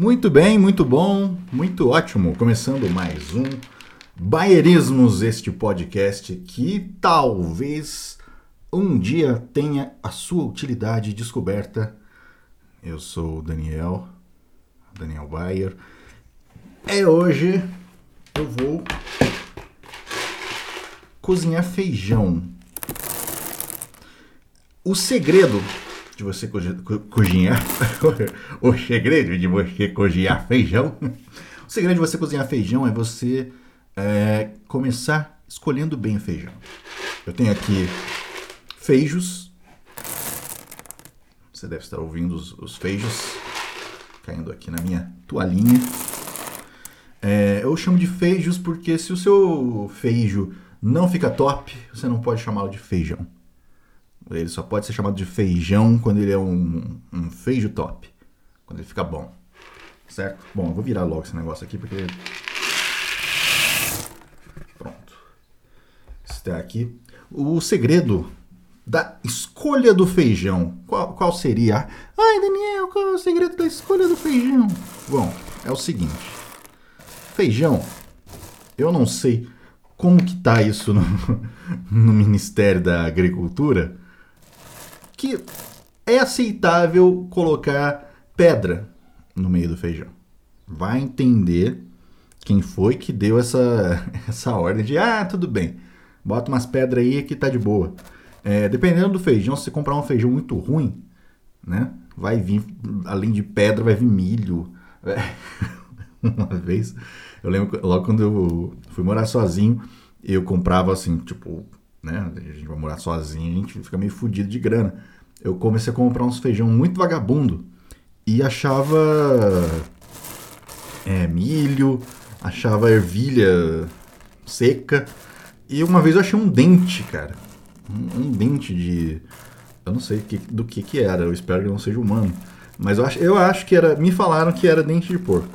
Muito bem, muito bom, muito ótimo. Começando mais um Baierismos, este podcast que talvez um dia tenha a sua utilidade descoberta. Eu sou o Daniel, Daniel Bayer. É hoje eu vou cozinhar feijão. O segredo de você cozinhar, o segredo de você cozinhar feijão, o segredo de você cozinhar feijão é você é, começar escolhendo bem o feijão. Eu tenho aqui feijos, você deve estar ouvindo os, os feijos caindo aqui na minha toalhinha. É, eu chamo de feijos porque se o seu feijo não fica top, você não pode chamá-lo de feijão. Ele só pode ser chamado de feijão quando ele é um, um feijo top. Quando ele fica bom. Certo? Bom, eu vou virar logo esse negócio aqui porque. Pronto. Está aqui. O segredo da escolha do feijão. Qual, qual seria? Ai, Daniel, qual é o segredo da escolha do feijão? Bom, é o seguinte. Feijão, eu não sei como que tá isso no, no Ministério da Agricultura, que é aceitável colocar pedra no meio do feijão. Vai entender quem foi que deu essa, essa ordem de ah, tudo bem, bota umas pedras aí que tá de boa. É, dependendo do feijão, se você comprar um feijão muito ruim, né? Vai vir, além de pedra, vai vir milho. É, uma vez, eu lembro logo quando eu fui morar sozinho, eu comprava assim, tipo, né? A gente vai morar sozinho, a gente fica meio fudido de grana. Eu comecei a comprar uns feijão muito vagabundo e achava é, milho, achava ervilha seca. E uma vez eu achei um dente, cara. Um, um dente de. Eu não sei que, do que que era, eu espero que não seja humano. Mas eu acho, eu acho que era. Me falaram que era dente de porco.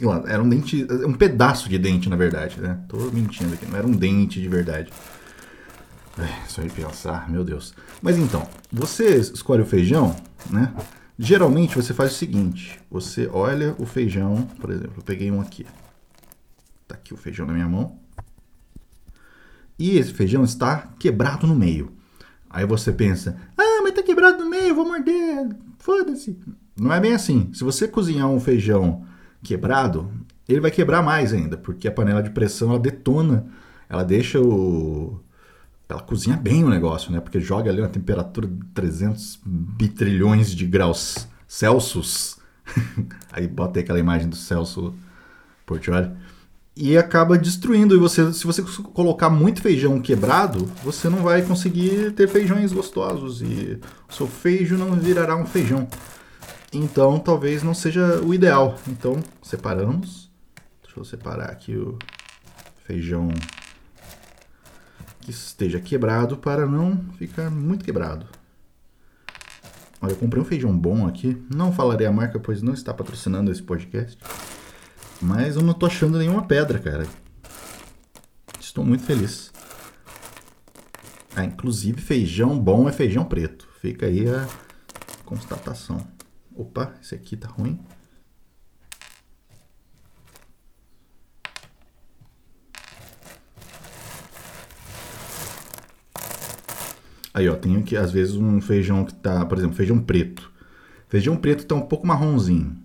Lá, era um dente. Um pedaço de dente, na verdade, né? Tô mentindo aqui, não era um dente de verdade. É, só de pensar, meu Deus. Mas então, você escolhe o feijão, né? Geralmente você faz o seguinte: você olha o feijão, por exemplo, eu peguei um aqui. Tá aqui o feijão na minha mão. E esse feijão está quebrado no meio. Aí você pensa: ah, mas tá quebrado no meio, vou morder, foda-se. Não é bem assim. Se você cozinhar um feijão quebrado, ele vai quebrar mais ainda, porque a panela de pressão ela detona, ela deixa o ela cozinha bem o negócio, né? Porque joga ali uma temperatura de 300 bitrilhões de graus Celsius. aí bota aí aquela imagem do Celso Portioli. E acaba destruindo. E você, se você colocar muito feijão quebrado, você não vai conseguir ter feijões gostosos. E o seu feijão não virará um feijão. Então talvez não seja o ideal. Então separamos. Deixa eu separar aqui o feijão que esteja quebrado para não ficar muito quebrado. Olha, eu comprei um feijão bom aqui. Não falarei a marca, pois não está patrocinando esse podcast. Mas eu não tô achando nenhuma pedra, cara. Estou muito feliz. Ah, inclusive feijão bom é feijão preto. Fica aí a constatação. Opa, esse aqui tá ruim. Aí, ó, tem aqui às vezes um feijão que tá, por exemplo, feijão preto. Feijão preto tá um pouco marronzinho.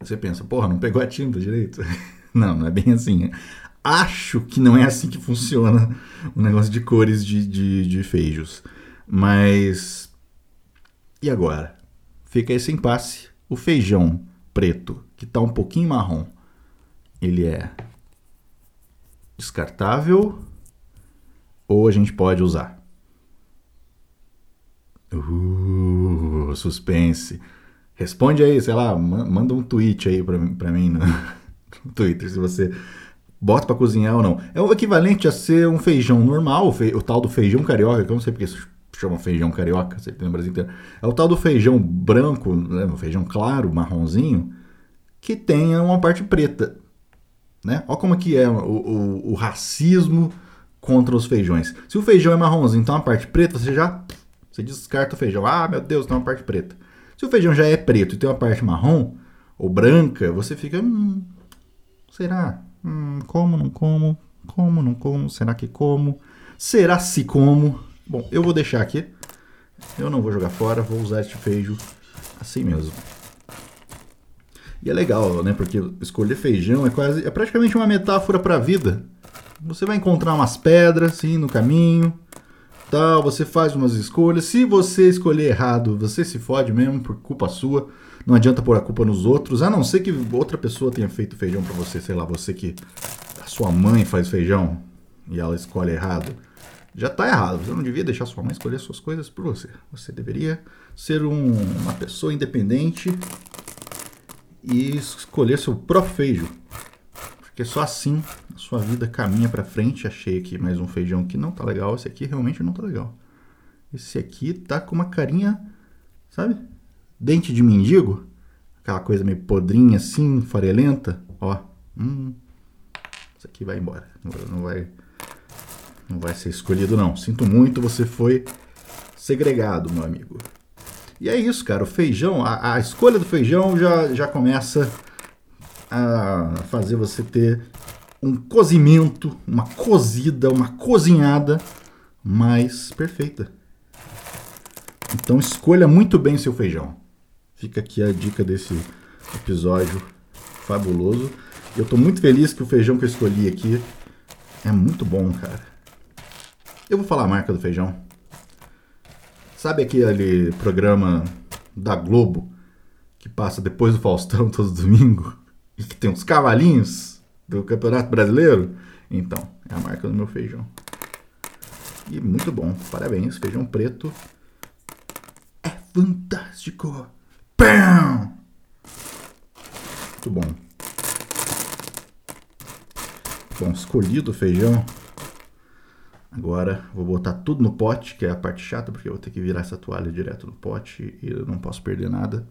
Você pensa, porra, não pegou a tinta direito? não, não é bem assim. Acho que não é assim que funciona o negócio de cores de, de, de feijos. Mas. E agora? Fica esse impasse. O feijão preto, que tá um pouquinho marrom, ele é descartável ou a gente pode usar? Uh, suspense. Responde aí, sei lá, manda um tweet aí pra, pra mim no, no Twitter, se você bota para cozinhar ou não. É o equivalente a ser um feijão normal, o, fe, o tal do feijão carioca, que eu não sei porque chama feijão carioca, você tem no Brasil inteiro. É o tal do feijão branco, né, um feijão claro, marronzinho, que tenha uma parte preta. Né? Olha como que é o, o, o racismo contra os feijões. Se o feijão é marronzinho, então a parte preta, você já você descarta o feijão. Ah, meu Deus, tem uma parte preta. Se o feijão já é preto e tem uma parte marrom ou branca, você fica. Hum, será? Hum, como, não como? Como, não como? Será que como? Será se como? Bom, eu vou deixar aqui. Eu não vou jogar fora, vou usar este feijão assim mesmo. E é legal, né? Porque escolher feijão é quase, é praticamente uma metáfora para a vida. Você vai encontrar umas pedras assim no caminho, tal. Você faz umas escolhas. Se você escolher errado, você se fode mesmo por culpa sua. Não adianta pôr a culpa nos outros, a não ser que outra pessoa tenha feito feijão para você, sei lá, você que a sua mãe faz feijão e ela escolhe errado. Já tá errado. Você não devia deixar sua mãe escolher suas coisas por você. Você deveria ser um, uma pessoa independente e escolher seu próprio feijão. Porque só assim sua vida caminha para frente. Achei aqui mais um feijão que não tá legal. Esse aqui realmente não tá legal. Esse aqui tá com uma carinha, sabe? Dente de mendigo. Aquela coisa meio podrinha assim, farelenta. Ó. Hum. Isso aqui vai embora. Não vai, não vai ser escolhido não. Sinto muito, você foi segregado, meu amigo. E é isso, cara. O feijão, a, a escolha do feijão já, já começa a fazer você ter um cozimento, uma cozida, uma cozinhada mais perfeita. Então escolha muito bem seu feijão. Fica aqui a dica desse episódio fabuloso. Eu estou muito feliz que o feijão que eu escolhi aqui é muito bom, cara. Eu vou falar a marca do feijão. Sabe aquele programa da Globo que passa depois do Faustão todo domingo e que tem uns cavalinhos do Campeonato Brasileiro? Então, é a marca do meu feijão. E muito bom, parabéns, feijão preto é fantástico. Pam! Muito bom. Bom, escolhido o feijão. Agora vou botar tudo no pote, que é a parte chata, porque eu vou ter que virar essa toalha direto no pote e eu não posso perder nada.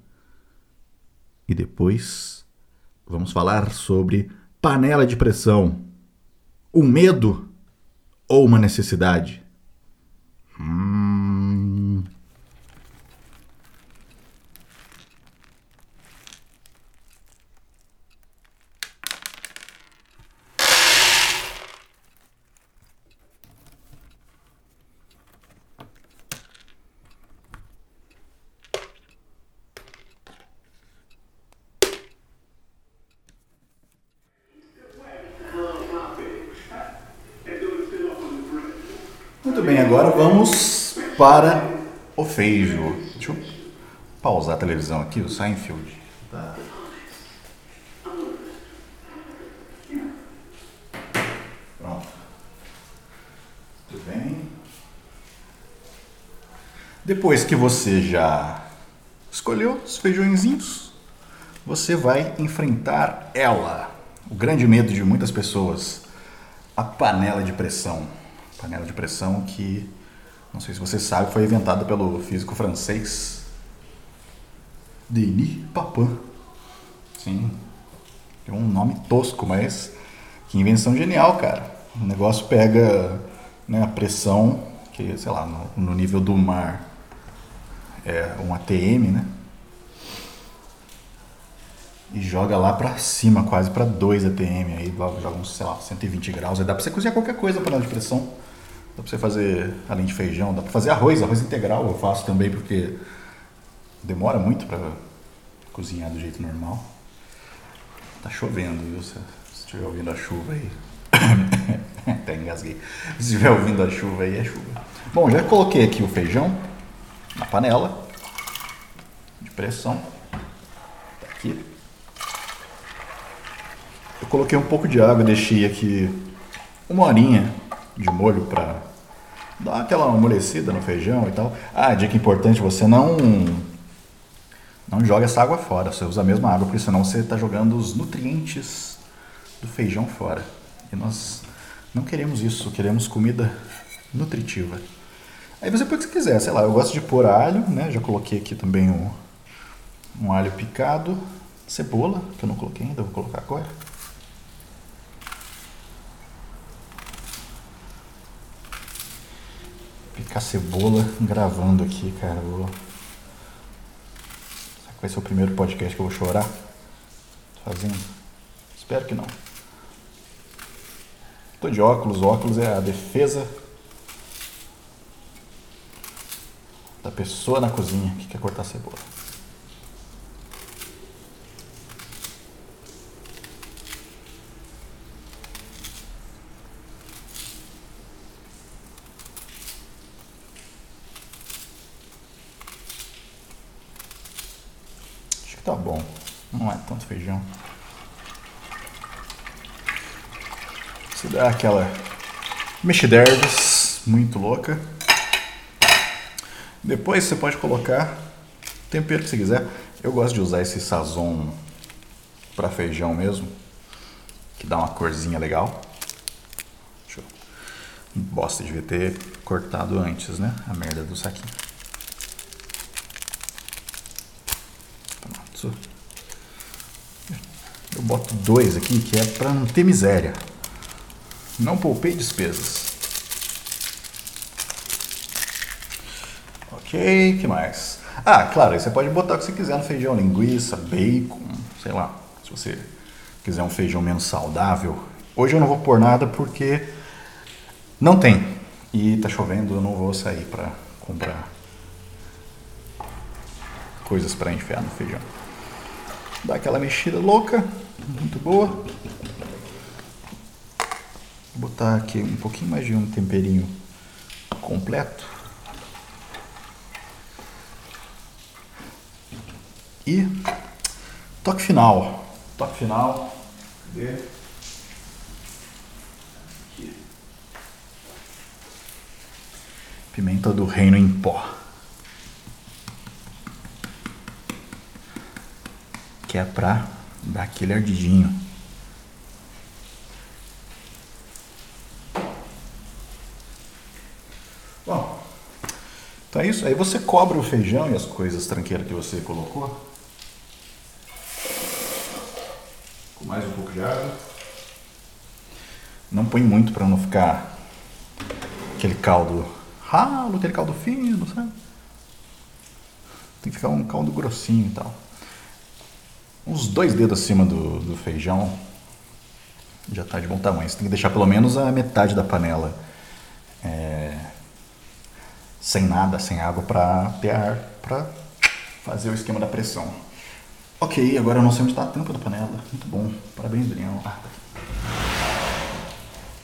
E depois vamos falar sobre panela de pressão. Um medo ou uma necessidade? Muito bem, agora vamos para o feijo. Deixa eu pausar a televisão aqui, o Seinfeld. Tá. Pronto. Muito bem. Depois que você já escolheu os feijõezinhos, você vai enfrentar ela. O grande medo de muitas pessoas, a panela de pressão panela de pressão que, não sei se você sabe, foi inventada pelo físico francês Denis Papin. Sim, é um nome tosco, mas que invenção genial, cara. O negócio pega né, a pressão, que sei lá, no, no nível do mar é um ATM, né? e joga lá para cima, quase para 2 ATM, aí joga uns, sei lá, 120 graus, aí dá para você cozinhar qualquer coisa panela de pressão. Dá pra você fazer, além de feijão, dá pra fazer arroz, arroz integral eu faço também, porque demora muito pra cozinhar do jeito normal. Tá chovendo, viu? Se estiver ouvindo a chuva aí. Até engasguei. Se estiver ouvindo a chuva aí, é chuva. Bom, já coloquei aqui o feijão na panela de pressão. Tá aqui. Eu coloquei um pouco de água, deixei aqui uma horinha de molho para Dá aquela amolecida no feijão e tal. Ah, dica importante, você não não joga essa água fora, você usa a mesma água, porque senão você está jogando os nutrientes do feijão fora. E nós não queremos isso, queremos comida nutritiva. Aí você que você quiser, sei lá, eu gosto de pôr alho, né? Já coloquei aqui também um, um alho picado, cebola, que eu não coloquei ainda, vou colocar agora. Picar cebola gravando aqui, cara. Vou vai ser o primeiro podcast que eu vou chorar fazendo. Espero que não. Tô de óculos, óculos é a defesa da pessoa na cozinha que quer cortar cebola. Tá bom. Não é tanto feijão. Se dá aquela mexiderves muito louca. Depois você pode colocar tempero que você quiser. Eu gosto de usar esse sazon para feijão mesmo, que dá uma corzinha legal. Deixa eu... Bosta, devia ter cortado antes, né? A merda do saquinho. Pronto. Eu boto dois aqui que é para não ter miséria. Não poupei despesas. Ok, que mais? Ah, claro, você pode botar o que você quiser no feijão, linguiça, bacon, sei lá. Se você quiser um feijão menos saudável. Hoje eu não vou pôr nada porque não tem. E tá chovendo, eu não vou sair para comprar coisas para enfiar no feijão. Dá aquela mexida louca, muito boa. Vou botar aqui um pouquinho mais de um temperinho completo. E toque final. Toque final. Cadê? Pimenta do reino em pó. Que é pra dar aquele ardidinho. Bom, então é isso. Aí você cobre o feijão e as coisas tranqueiras que você colocou. mais um pouco de água. Não põe muito para não ficar aquele caldo ralo, aquele caldo fino, sabe? Tem que ficar um caldo grossinho e tal. Uns dois dedos acima do, do feijão já está de bom tamanho. Você tem que deixar pelo menos a metade da panela é, sem nada, sem água para ter ar para fazer o esquema da pressão. Ok, agora eu não sei onde está a tampa da panela. Muito bom. Parabéns, Daniel. Ah, tá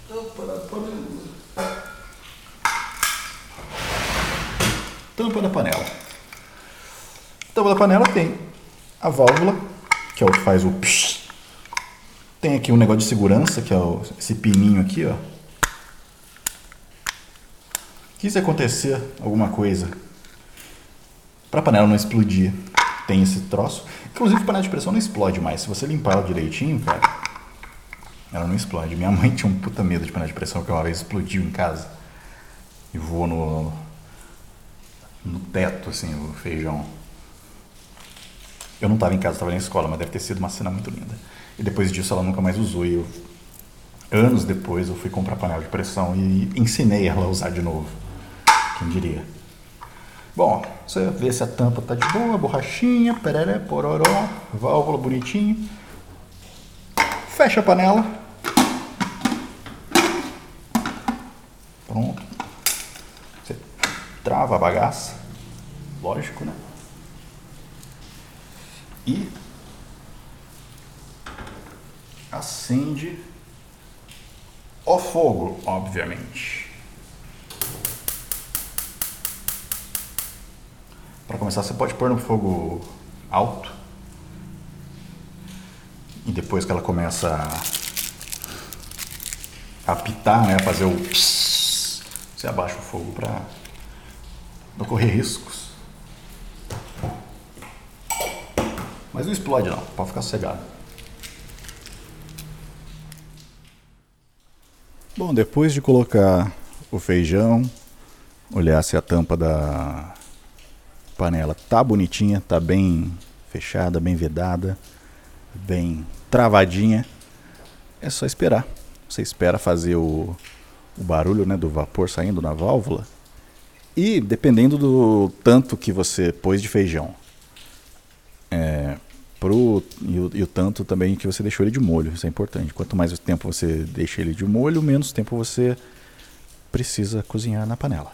Tampa da panela. Tampa da panela. Tampa da panela tem a válvula, que é o que faz o psh. Tem aqui um negócio de segurança, que é o, esse pininho aqui, ó. Que se acontecer alguma coisa para a panela não explodir, tem esse troço. Inclusive, a panela de pressão não explode mais. Se você limpar ela direitinho, cara, ela não explode. Minha mãe tinha um puta medo de panela de pressão que uma vez explodiu em casa e voou no, no teto, assim, o feijão. Eu não estava em casa, estava na escola, mas deve ter sido uma cena muito linda. E depois disso ela nunca mais usou. E eu, anos depois eu fui comprar panela de pressão e ensinei ela a usar de novo. Quem diria? Bom, você vê se a tampa tá de boa, borrachinha, pereré, pororó, válvula bonitinho. Fecha a panela. Pronto. Você trava a bagaça. Lógico, né? E acende o fogo, obviamente. Para começar, você pode pôr no fogo alto. E depois que ela começa a apitar, né, fazer o pss, você abaixa o fogo para não correr riscos. Mas não explode não, pode ficar cegado. Bom, depois de colocar o feijão, olhar se a tampa da panela tá bonitinha, tá bem fechada, bem vedada, bem travadinha. É só esperar. Você espera fazer o, o barulho né, do vapor saindo na válvula. E dependendo do tanto que você pôs de feijão, pro, e, o, e o tanto também que você deixou ele de molho, isso é importante. Quanto mais tempo você deixa ele de molho, menos tempo você precisa cozinhar na panela.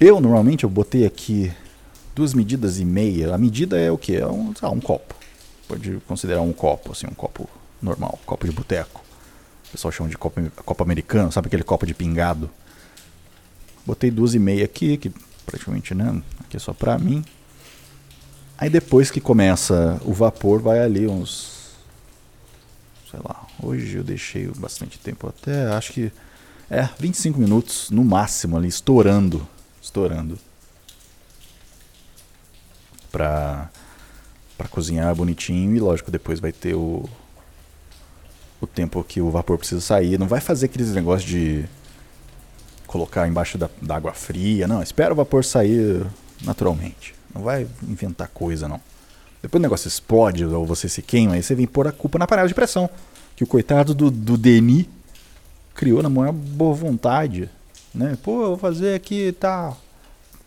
Eu normalmente eu botei aqui duas medidas e meia. A medida é o que? É um, ah, um copo. Pode considerar um copo, assim, um copo normal, copo de boteco. O pessoal chama de copo, copo americano, sabe aquele copo de pingado? Botei duas e meia aqui, que praticamente, né? Aqui é só pra mim. Aí depois que começa o vapor, vai ali uns. Sei lá, hoje eu deixei bastante tempo até, acho que. É, 25 minutos no máximo ali, estourando. Estourando. Pra, pra cozinhar bonitinho e lógico, depois vai ter o. O tempo que o vapor precisa sair. Não vai fazer aqueles negócios de colocar embaixo da, da água fria. Não, espera o vapor sair naturalmente. Não vai inventar coisa, não. Depois o negócio explode ou você se queima, aí você vem pôr a culpa na panela de pressão. Que o coitado do, do Denis criou na maior boa vontade. Né? Pô, vou fazer aqui, tá.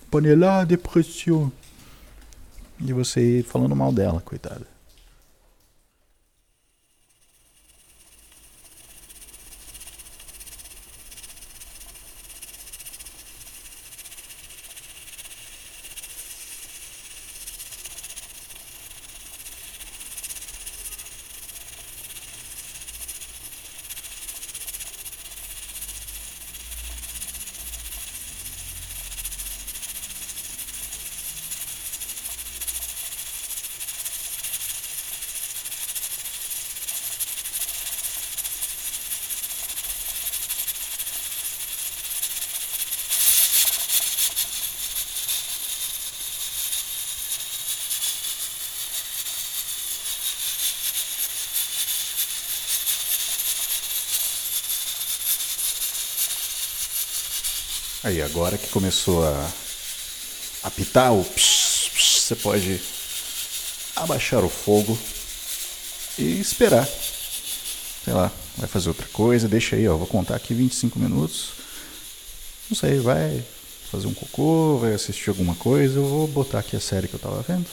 Panela de pressão. E você falando mal dela, coitada. Aí, agora que começou a apitar o você pode abaixar o fogo e esperar. Sei lá, vai fazer outra coisa, deixa aí, ó, vou contar aqui 25 minutos. Não sei, vai fazer um cocô, vai assistir alguma coisa, eu vou botar aqui a série que eu tava vendo.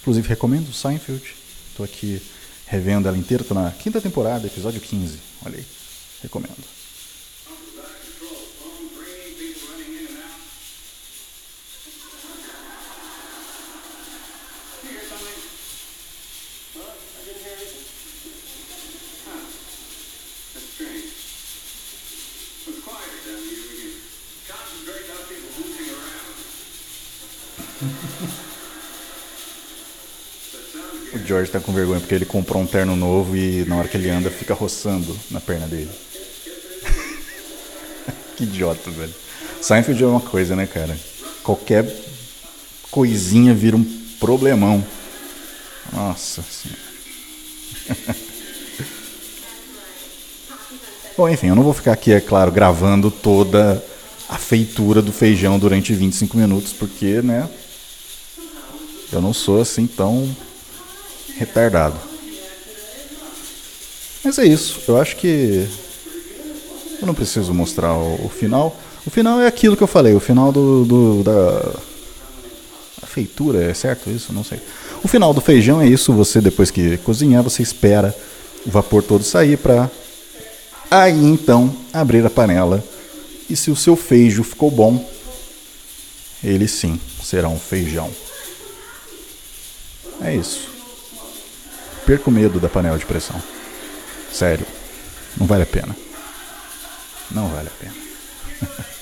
Inclusive recomendo Seinfeld. Tô aqui revendo ela inteira, tô na quinta temporada, episódio 15. Olha aí, recomendo. George tá com vergonha porque ele comprou um terno novo e na hora que ele anda fica roçando na perna dele. que idiota, velho. Seinfeld é uma coisa, né, cara? Qualquer coisinha vira um problemão. Nossa senhora. Bom, enfim, eu não vou ficar aqui, é claro, gravando toda a feitura do feijão durante 25 minutos, porque, né, eu não sou assim tão retardado. Mas é isso. Eu acho que eu não preciso mostrar o, o final. O final é aquilo que eu falei. O final do, do da a feitura é certo isso? Não sei. O final do feijão é isso. Você depois que cozinhar, você espera o vapor todo sair para aí então abrir a panela. E se o seu feijo ficou bom, ele sim será um feijão. É isso. Perco medo da panela de pressão. Sério. Não vale a pena. Não vale a pena.